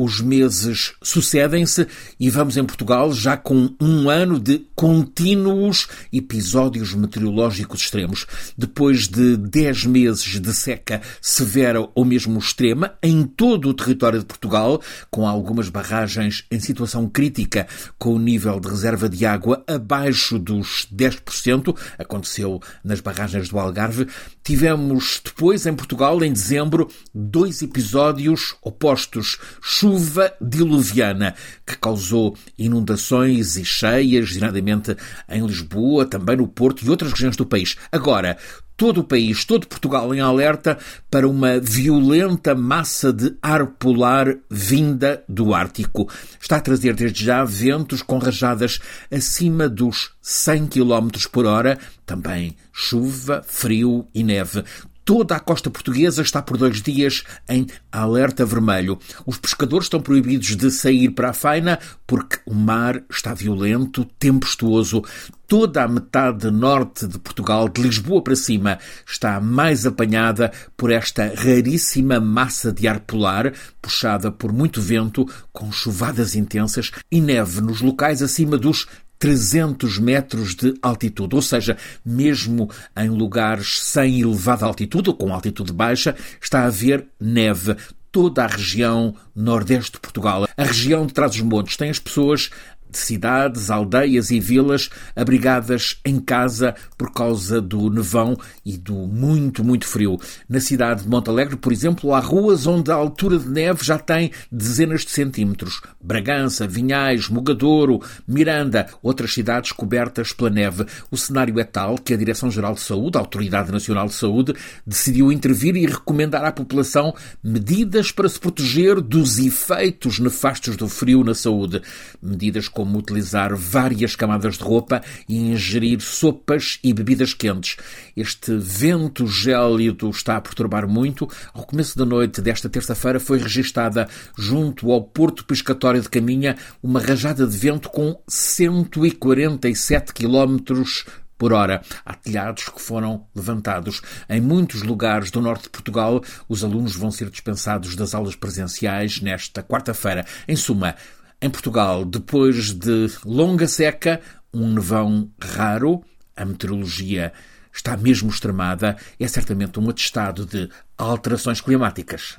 Os meses sucedem-se e vamos em Portugal já com um ano de contínuos episódios meteorológicos extremos. Depois de 10 meses de seca severa ou mesmo extrema em todo o território de Portugal, com algumas barragens em situação crítica, com o nível de reserva de água abaixo dos 10%, aconteceu nas barragens do Algarve, tivemos depois em Portugal, em dezembro, dois episódios opostos. Diluviana, que causou inundações e cheias, designadamente em Lisboa, também no Porto e outras regiões do país. Agora, todo o país, todo Portugal em alerta para uma violenta massa de ar polar vinda do Ártico. Está a trazer desde já ventos com rajadas acima dos 100 km por hora, também chuva, frio e neve. Toda a costa portuguesa está por dois dias em alerta vermelho. Os pescadores estão proibidos de sair para a faina porque o mar está violento, tempestuoso. Toda a metade norte de Portugal, de Lisboa para cima, está mais apanhada por esta raríssima massa de ar polar, puxada por muito vento, com chuvadas intensas e neve nos locais acima dos 300 metros de altitude, ou seja, mesmo em lugares sem elevada altitude ou com altitude baixa, está a haver neve. Toda a região nordeste de Portugal, a região de Trás-os-Montes, tem as pessoas cidades, aldeias e vilas abrigadas em casa por causa do nevão e do muito, muito frio. Na cidade de Montalegre, por exemplo, há ruas onde a altura de neve já tem dezenas de centímetros. Bragança, Vinhais, Mogadouro, Miranda, outras cidades cobertas pela neve. O cenário é tal que a Direção-Geral de Saúde, a Autoridade Nacional de Saúde, decidiu intervir e recomendar à população medidas para se proteger dos efeitos nefastos do frio na saúde. Medidas como utilizar várias camadas de roupa e ingerir sopas e bebidas quentes. Este vento gélido está a perturbar muito. Ao começo da noite desta terça-feira foi registada junto ao Porto Pescatório de Caminha uma rajada de vento com 147 km por hora. Há telhados que foram levantados. Em muitos lugares do norte de Portugal, os alunos vão ser dispensados das aulas presenciais nesta quarta-feira. Em suma, em Portugal, depois de longa seca, um nevão raro, a meteorologia está mesmo extremada, é certamente um atestado de alterações climáticas.